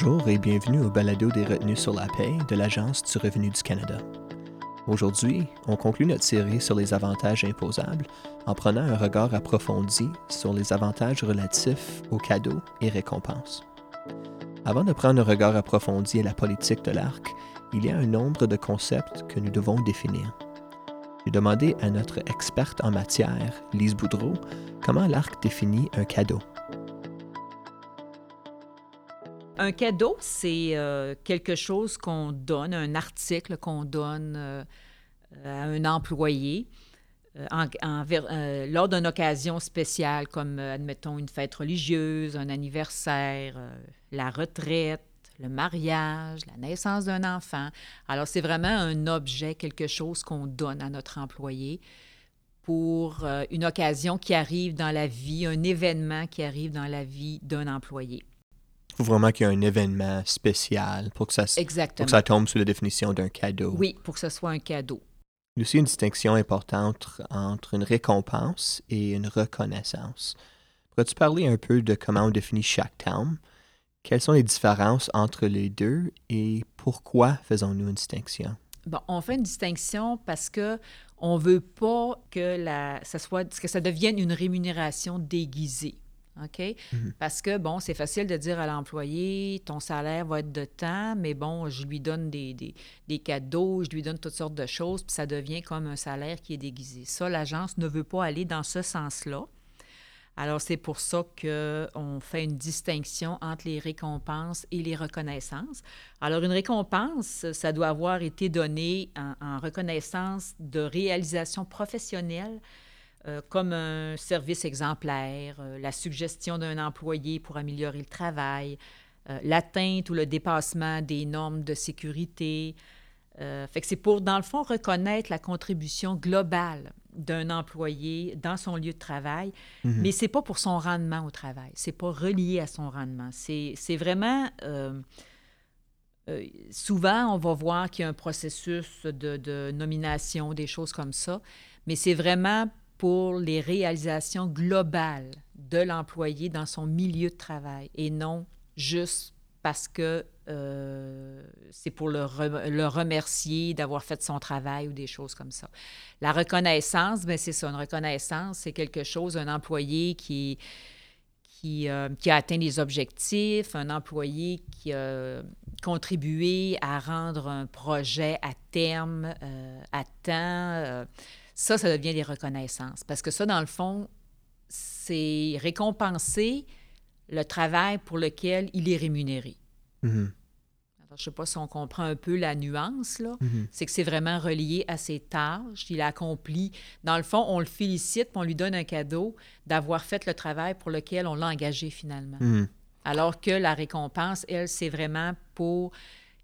Bonjour et bienvenue au balado des retenues sur la paix de l'Agence du revenu du Canada. Aujourd'hui, on conclut notre série sur les avantages imposables en prenant un regard approfondi sur les avantages relatifs aux cadeaux et récompenses. Avant de prendre un regard approfondi à la politique de l'ARC, il y a un nombre de concepts que nous devons définir. J'ai demandé à notre experte en matière, Lise Boudreau, comment l'ARC définit un cadeau. Un cadeau, c'est euh, quelque chose qu'on donne, un article qu'on donne euh, à un employé euh, lors d'une occasion spéciale, comme, admettons, une fête religieuse, un anniversaire, la retraite, le mariage, la naissance d'un enfant. Alors, c'est vraiment un objet, quelque chose qu'on donne à notre employé pour une occasion qui arrive dans la vie, un événement qui arrive dans la vie d'un employé faut vraiment qu'il y ait un événement spécial pour que ça, Pour que ça tombe sous la définition d'un cadeau. Oui, pour que ce soit un cadeau. Il y a aussi une distinction importante entre une récompense et une reconnaissance. Pourrais-tu parler un peu de comment on définit chaque terme? Quelles sont les différences entre les deux et pourquoi faisons-nous une distinction? Bon, on fait une distinction parce que on veut pas que la, ça soit, que ça devienne une rémunération déguisée. OK? Mhm. Parce que, bon, c'est facile de dire à l'employé, ton salaire va être de temps, mais bon, je lui donne des, des, cadeaux, je lui donne toutes sortes de choses, puis ça devient comme un salaire qui est déguisé. Ça, l'agence ne veut pas aller dans ce sens-là. Alors, c'est pour ça qu'on fait une distinction entre les récompenses et les reconnaissances. Alors, une récompense, ça doit avoir été donné en, en reconnaissance de réalisation professionnelle euh, comme un service exemplaire, euh, la suggestion d'un employé pour améliorer le travail, euh, l'atteinte ou le dépassement des normes de sécurité. fait que c'est pour, dans le fond, reconnaître la contribution globale d'un employé dans son lieu de travail, mais mhm. mais c'est pas pour son rendement au travail, c'est pas relié à son rendement. C'est vraiment... souvent, on va voir qu'il y a un processus de, de nomination, des choses comme ça, mais c'est vraiment pour les réalisations globales de l'employé dans son milieu de travail et non juste parce que euh, c'est pour le, remercier d'avoir fait son travail ou des choses comme ça. La reconnaissance, bien, c'est ça. Une reconnaissance, c'est quelque chose, un employé qui, qui, euh, a atteint des objectifs, un employé qui a contribué à rendre un projet à terme, euh, à temps ça, ça devient des reconnaissances. Parce que ça, dans le fond, c'est récompenser le travail pour lequel il est rémunéré. Mm-hmm. je ne sais pas si on comprend un peu la nuance, là. Mm-hmm. C'est que c'est vraiment relié à ses tâches. Il a accompli. Dans le fond, on le félicite, on lui donne un cadeau d'avoir fait le travail pour lequel on l'a engagé finalement. Mm-hmm. Alors que la récompense, elle, c'est vraiment pour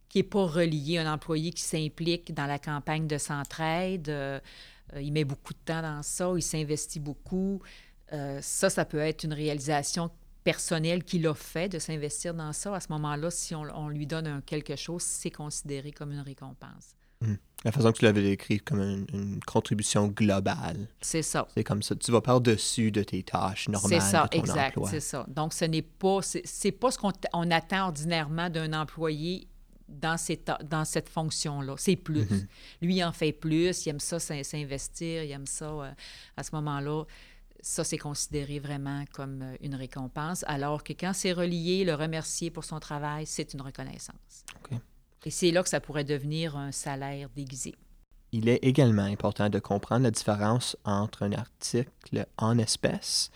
qui n'est pas relié un employé qui s'implique dans la campagne de centraide. Euh, euh, il met beaucoup de temps dans ça, il s'investit beaucoup. Euh, ça, ça peut être une réalisation personnelle qu'il a fait de s'investir dans ça. À ce moment-là, si on, lui donne quelque chose, c'est considéré comme une récompense. Hmm. La façon que tu l'avais décrit comme une, contribution globale. C'est ça. C'est comme ça. Tu vas par-dessus de tes tâches normales. C'est ça, de ton exact. C'est ça. Donc, ce n'est pas, c'est, pas ce qu'on attend ordinairement d'un employé dans, dans cette fonction-là. C'est plus. Mm-hmm. Lui, il en fait plus, il aime ça s'investir, il aime ça euh, à ce moment-là. Ça, c'est considéré vraiment comme euh, une récompense, alors que quand c'est relié, le remercier pour son travail, c'est une reconnaissance. Et c'est là que ça pourrait devenir un salaire déguisé. Il est également important de comprendre la différence entre un article en espèces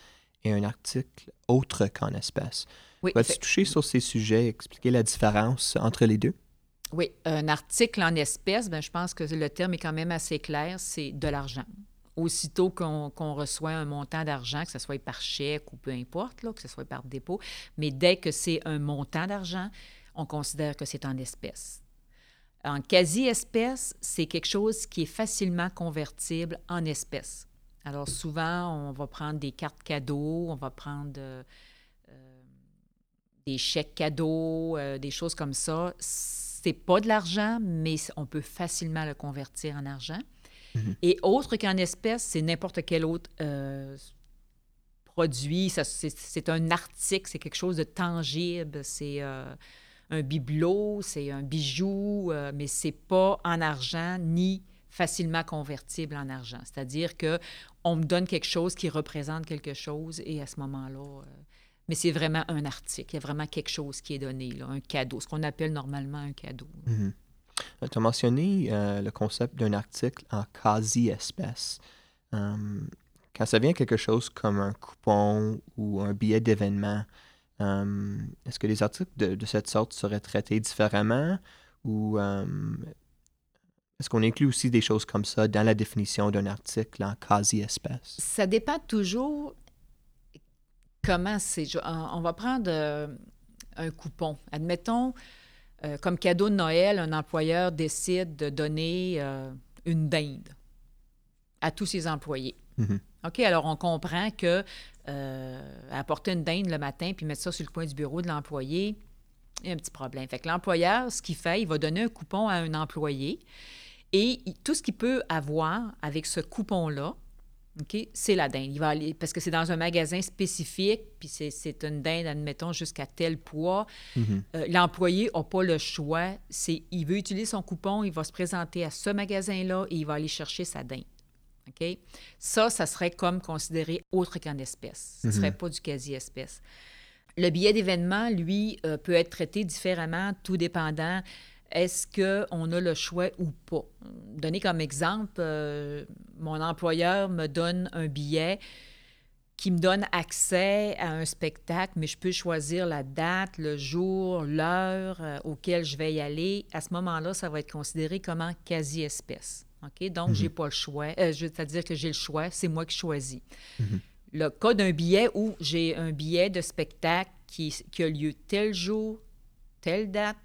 et un article autre qu'en espèces. Oui, Vas-tu toucher sur ces sujets, expliquer la différence entre les deux? Oui, un article en espèces, ben, je pense que le terme est quand même assez clair, c'est de l'argent. Aussitôt qu'on reçoit un montant d'argent, que ce soit par chèque ou peu importe, là, que ce soit par dépôt, mais dès que c'est un montant d'argent, on considère que c'est en espèces. En quasi-espèces, c'est quelque chose qui est facilement convertible en espèces. Alors souvent, on va prendre des cartes cadeaux, on va prendre euh, des chèques cadeaux, euh, des choses comme ça c'est pas de l'argent, mais on peut facilement le convertir en argent. Mhm. Et autre qu'en espèces, c'est n'importe quel autre euh, produit. C'est un article, c'est quelque chose de tangible. C'est euh, un bibelot, c'est un bijou, mais c'est pas en argent ni facilement convertible en argent. C'est-à-dire que on me donne quelque chose qui représente quelque chose et à ce moment-là, mais c'est vraiment un article, il y a vraiment quelque chose qui est donné, là, un cadeau, ce qu'on appelle normalement un cadeau. Mhm. Tu as mentionné euh, le concept d'un article en quasi-espèce. quand ça vient quelque chose comme un coupon ou un billet d'événement, est-ce que les articles de, de, cette sorte seraient traités différemment ou est-ce qu'on inclut aussi des choses comme ça dans la définition d'un article en quasi-espèce? Ça dépend toujours comment c'est. On va prendre euh, un coupon. Admettons, euh, comme cadeau de Noël, un employeur décide de donner euh, une dinde à tous ses employés. Mm-hmm. OK, alors on comprend que apporter une dinde le matin puis mettre ça sur le coin du bureau de l'employé, il y a un petit problème. Fait que l'employeur, ce qu'il fait, il va donner un coupon à un employé et tout ce qu'il peut avoir avec ce coupon-là, OK, c'est la dinde. Il va aller, parce que c'est dans un magasin spécifique, puis c'est une dinde, admettons, jusqu'à tel poids. Mm-hmm. Euh, l'employé n'a pas le choix. C'est, il veut utiliser son coupon, il va se présenter à ce magasin-là et il va aller chercher sa dinde. OK? Ça, ça serait comme considéré autre qu'en espèce. Ce ne serait mm-hmm. pas du quasi-espèce. Le billet d'événement, lui, euh, peut être traité différemment, tout dépendant est-ce qu'on a le choix ou pas? Donner comme exemple, euh, mon employeur me donne un billet qui me donne accès à un spectacle, mais je peux choisir la date, le jour, l'heure euh, auquel je vais y aller. À ce moment-là, ça va être considéré comme un quasi-espèce. OK? Donc, je n'ai mhm. pas le choix. Euh, c'est-à-dire que j'ai le choix, c'est moi qui choisis. Mhm. Le cas d'un billet où j'ai un billet de spectacle qui, qui a lieu tel jour, telle date,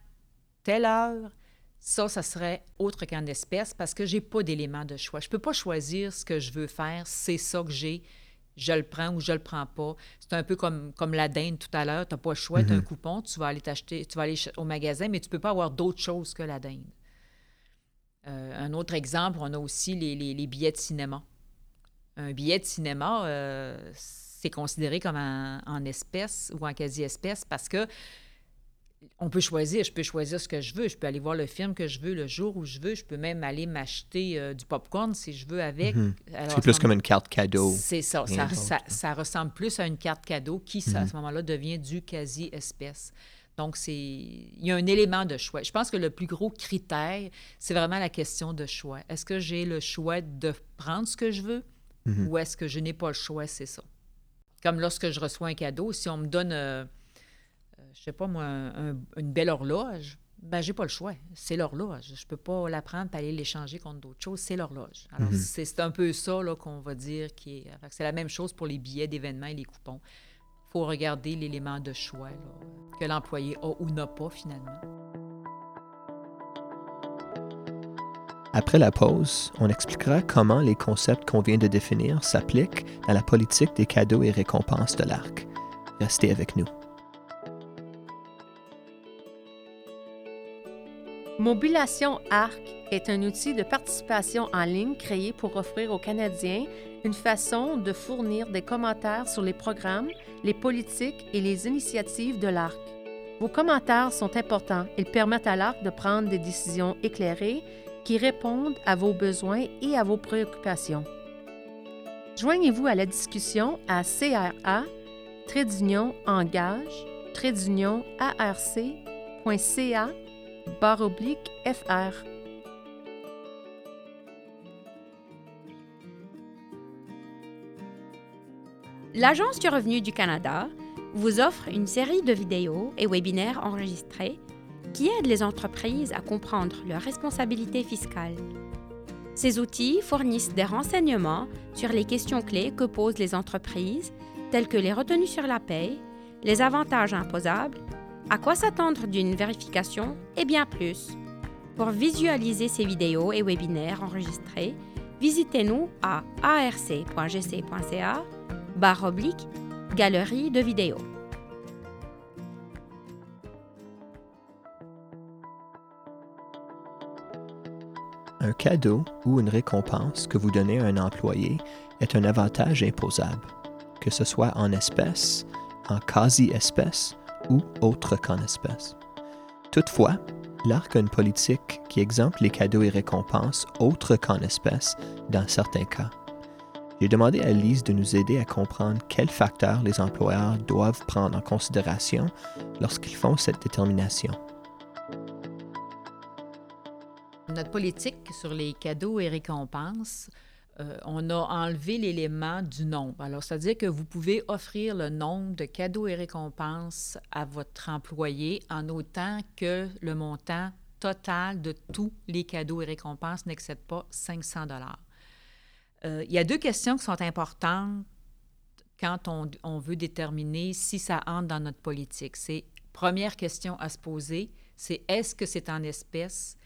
telle heure, ça, ça serait autre qu'en espèce parce que j'ai pas d'élément de choix. Je peux pas choisir ce que je veux faire, c'est ça que j'ai, je le prends ou je le prends pas. C'est un peu comme, comme la dinde tout à l'heure, tu n'as pas le choix, tu as un mhm. coupon, tu vas aller t'acheter, tu vas aller au magasin, mais tu peux pas avoir d'autre chose que la dinde. Euh, un autre exemple, on a aussi les, les, billets de cinéma. Un billet de cinéma, euh, c'est considéré comme en, en espèce ou en quasi-espèce parce que on peut choisir. Je peux choisir ce que je veux. Je peux aller voir le film que je veux le jour où je veux. Je peux même aller m'acheter euh, du popcorn si je veux avec. Mhm. C'est plus comme une carte cadeau. C'est ça. Ça, ressemble plus à une carte cadeau qui, à mhm. ce moment-là, devient du quasi-espèce. Donc, c'est il y a un élément de choix. Je pense que le plus gros critère, c'est vraiment la question de choix. Est-ce que j'ai le choix de prendre ce que je veux mhm. ou est-ce que je n'ai pas le choix? C'est ça? Comme lorsque je reçois un cadeau, si on me donne... Euh, je sais pas moi, une belle horloge, ben j'ai pas le choix. C'est l'horloge. Je peux pas la prendre et aller l'échanger contre d'autres choses. C'est l'horloge. Alors, mhm. c'est un peu ça qu'on va dire qui est. C'est la même chose pour les billets d'événements et les coupons. Il faut regarder l'élément de choix que l'employé a ou n'a pas finalement. Après la pause, on expliquera comment les concepts qu'on vient de définir s'appliquent dans la politique des cadeaux et récompenses de l'ARC. Restez avec nous. Mobilisation ARC est un outil de participation en ligne créé pour offrir aux Canadiens une façon de fournir des commentaires sur les programmes, les politiques et les initiatives de l'ARC. Vos commentaires sont importants. Ils permettent à l'ARC de prendre des décisions éclairées qui répondent à vos besoins et à vos préoccupations. Joignez-vous à la discussion à CRA, engage, barre oblique FR. L'Agence du revenu du Canada vous offre une série de vidéos et webinaires enregistrés qui aident les entreprises à comprendre leurs responsabilités fiscales. Ces outils fournissent des renseignements sur les questions clés que posent les entreprises, telles que les retenues sur la paie, les avantages imposables à quoi s'attendre d'une vérification et bien plus. Pour visualiser ces vidéos et webinaires enregistrés, visitez-nous à arc.gc.ca barre oblique galerie de vidéos. Un cadeau ou une récompense que vous donnez à un employé est un avantage imposable, que ce soit en espèces, en quasi-espèces ou autre qu'en espèces. Toutefois, l'ARC a une politique qui exempte les cadeaux et récompenses autres qu'en espèces dans certains cas. J'ai demandé à Lise de nous aider à comprendre quels facteurs les employeurs doivent prendre en considération lorsqu'ils font cette détermination. Notre politique sur les cadeaux et récompenses, euh, on a enlevé l'élément du nombre. Alors, c'est-à-dire que vous pouvez offrir le nombre de cadeaux et récompenses à votre employé en autant que le montant total de tous les cadeaux et récompenses n'excède pas 500 dollars. Euh, il y a deux questions qui sont importantes quand on, on, veut déterminer si ça entre dans notre politique. C'est première question à se poser, c'est est-ce que c'est en espèces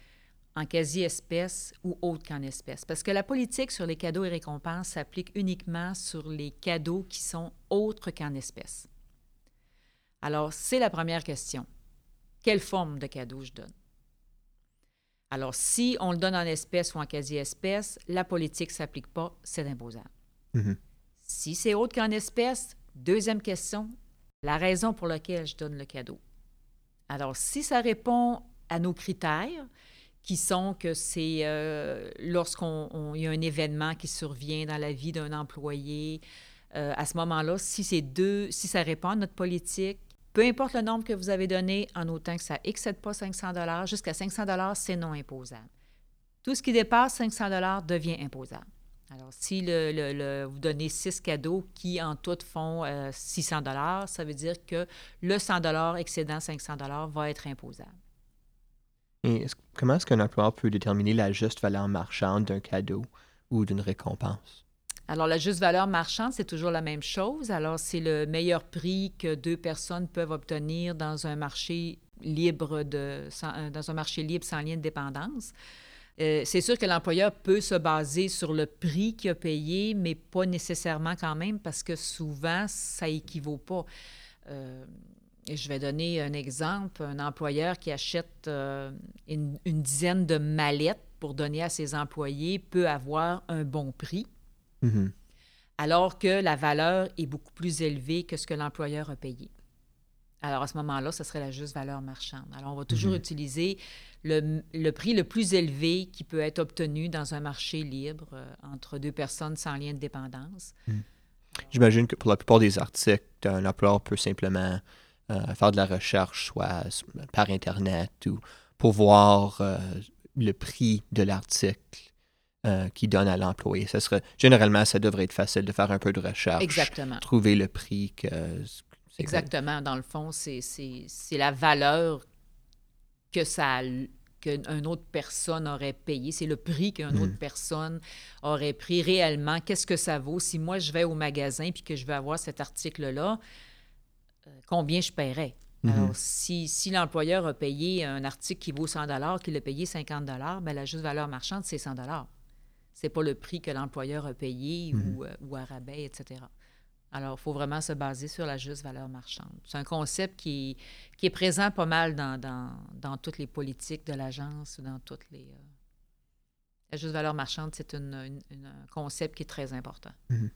en quasi-espèces ou autre qu'en espèces. Parce que la politique sur les cadeaux et récompenses s'applique uniquement sur les cadeaux qui sont autres qu'en espèces. Alors, c'est la première question. Quelle forme de cadeau je donne? Alors, si on le donne en espèces ou en quasi-espèces, la politique ne s'applique pas, c'est imposable. Mhm. Si c'est autre qu'en espèces, deuxième question, la raison pour laquelle je donne le cadeau. Alors, si ça répond à nos critères, qui sont que c'est euh, lorsqu'on y a un événement qui survient dans la vie d'un employé, euh, à ce moment-là, si c'est deux, si ça répond à notre politique, peu importe le nombre que vous avez donné, en autant que ça excède pas 500 dollars, jusqu'à 500 dollars, c'est non imposable. Tout ce qui dépasse 500 dollars devient imposable. Alors, si le, vous donnez six cadeaux qui, en tout, font 600 euh, dollars, ça veut dire que le 100 dollars excédant 500 dollars va être imposable. Comment est-ce qu'un employeur peut déterminer la juste valeur marchande d'un cadeau ou d'une récompense? Alors, la juste valeur marchande, c'est toujours la même chose. Alors, c'est le meilleur prix que deux personnes peuvent obtenir dans un marché libre de, euh, dans un marché libre sans lien de dépendance. Euh, c'est sûr que l'employeur peut se baser sur le prix qu'il a payé, mais pas nécessairement quand même, parce que souvent, ça équivaut pas. Euh, je vais donner un exemple. Un employeur qui achète euh, une, dizaine de mallettes pour donner à ses employés peut avoir un bon prix, mm-hmm. alors que la valeur est beaucoup plus élevée que ce que l'employeur a payé. Alors, à ce moment-là, ce serait la juste valeur marchande. Alors, on va toujours mm-hmm. utiliser le, prix le plus élevé qui peut être obtenu dans un marché libre euh, entre deux personnes sans lien de dépendance. Mm. J'imagine que pour la plupart des articles, un employeur peut simplement euh, faire de la recherche, soit par Internet ou pour voir euh, le prix de l'article euh, qui donne à l'employé. Serait, généralement, ça devrait être facile de faire un peu de recherche. Exactement. Trouver le prix que. Exactement. Dans le fond, c'est la valeur que ça qu'une autre personne aurait payé. C'est le prix qu'une autre mm. personne aurait pris réellement. Qu'est-ce que ça vaut? Si moi, je vais au magasin puis que je veux avoir cet article-là, combien je paierais? Mhm. Alors, si, si l'employeur a payé un article qui vaut 100 qu'il a payé 50 bien, la juste valeur marchande, c'est 100 C'est pas le prix que l'employeur a payé ou, mhm. euh, à rabais, etc. Alors, il faut vraiment se baser sur la juste valeur marchande. C'est un concept qui, qui est présent pas mal dans, dans, toutes les politiques de l'agence, dans toutes les... Euh, la juste valeur marchande, c'est un concept qui est très important. Mhm.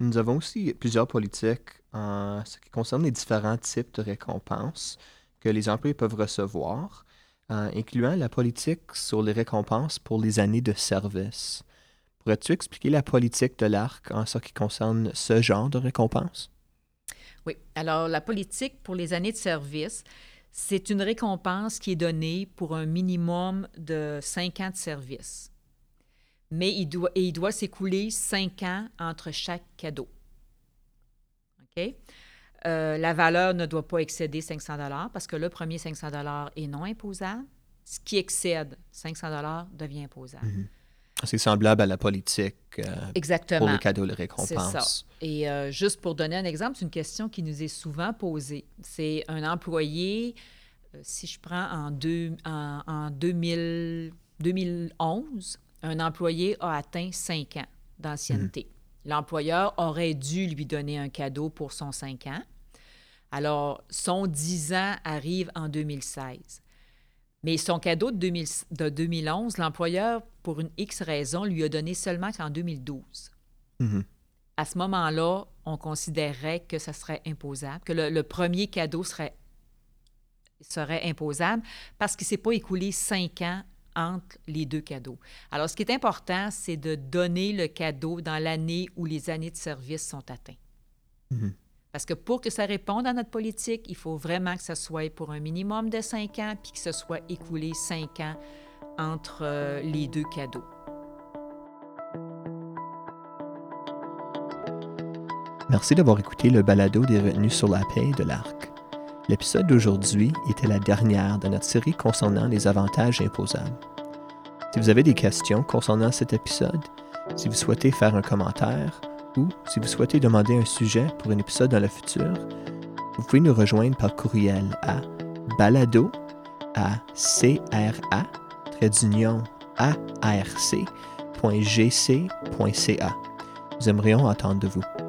Nous avons aussi plusieurs politiques en ce qui concerne les différents types de récompenses que les employés peuvent recevoir, euh, incluant la politique sur les récompenses pour les années de service. Pourrais-tu expliquer la politique de l'ARC en ce qui concerne ce genre de récompense? Oui. Alors, la politique pour les années de service, c'est une récompense qui est donnée pour un minimum de cinq ans de service mais il doit, il doit s'écouler cinq ans entre chaque cadeau. OK? Euh, la valeur ne doit pas excéder 500 parce que le premier 500 est non imposable. Ce qui excède 500 devient imposable. Mhm. C'est semblable à la politique euh, pour les cadeaux, les récompenses. C'est ça. Et euh, juste pour donner un exemple, c'est une question qui nous est souvent posée. C'est un employé, si je prends en, deux, en, en 2000, 2011, un employé a atteint cinq ans d'ancienneté. Mhm. L'employeur aurait dû lui donner un cadeau pour son cinq ans. Alors, son 10 ans arrive en 2016. Mais son cadeau de, 2011, l'employeur, pour une X raison, lui a donné seulement qu'en 2012. Mhm. À ce moment-là, on considérerait que ça serait imposable, que le, premier cadeau serait serait imposable parce qu'il ne s'est pas écoulé cinq ans entre les deux cadeaux. Alors, ce qui est important, c'est de donner le cadeau dans l'année où les années de service sont atteintes. Mhm. Parce que pour que ça réponde à notre politique, il faut vraiment que ça soit pour un minimum de cinq ans, puis que ce soit écoulé cinq ans entre euh, les deux cadeaux. Merci d'avoir écouté le balado des retenues sur la paix de l'ARC. L'épisode d'aujourd'hui était la dernière de notre série concernant les avantages imposables. Si vous avez des questions concernant cet épisode, si vous souhaitez faire un commentaire ou si vous souhaitez demander un sujet pour un épisode dans le futur, vous pouvez nous rejoindre par courriel à balado à. Nous aimerions entendre de vous.